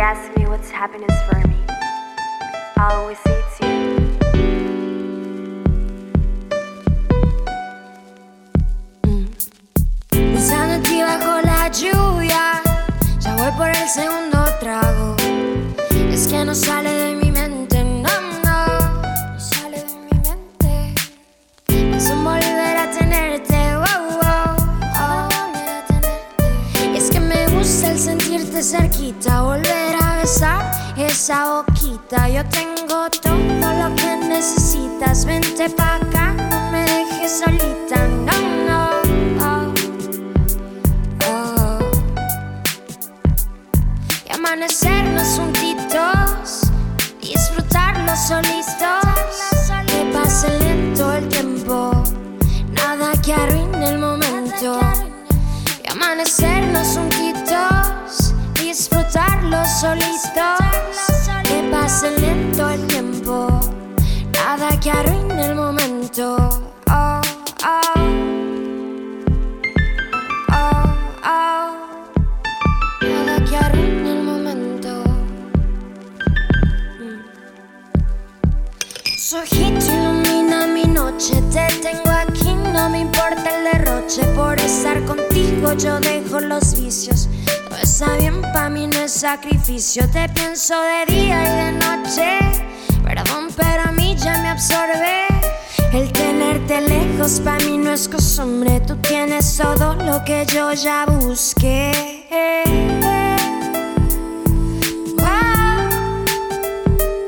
they ask me what's happiness for me, I'll always say it's you. Mm. Pensando en ti bajo la lluvia, ya voy por el segundo cerquita, volver a besar esa boquita. Yo tengo todo lo que necesitas, vente pa' acá, no me dejes solita, no, no. oh. Oh. Y amanecernos juntitos, disfrutarlos solitos. Solitos. Que pase lento el tiempo, nada que arruine el momento. Oh, oh. Oh, oh. Nada que arruine el momento. Mm. Su ojito ilumina mi noche. Te tengo aquí, no me importa el derroche. Por estar contigo yo dejo los vicios. Todo está bien, pa' mí no sacrificio. Te pienso de día y de noche. Perdón, pero a mí ya me absorbe. El tenerte lejos para mí no es costumbre. Tú tienes todo lo que yo ya busqué.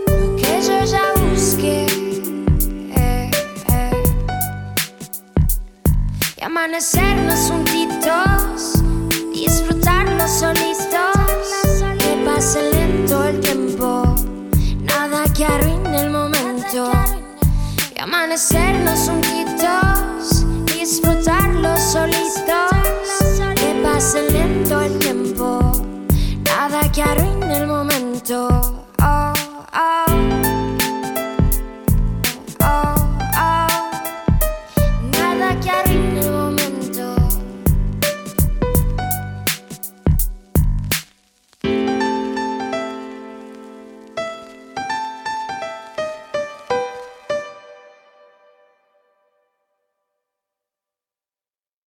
Lo que yo ya busqué. Y amanecernos juntitos, disfrutarlos solitos. amanecer los unquitos, disfrutarlos solitos, que pase lento el tiempo, nada que arruine el momento.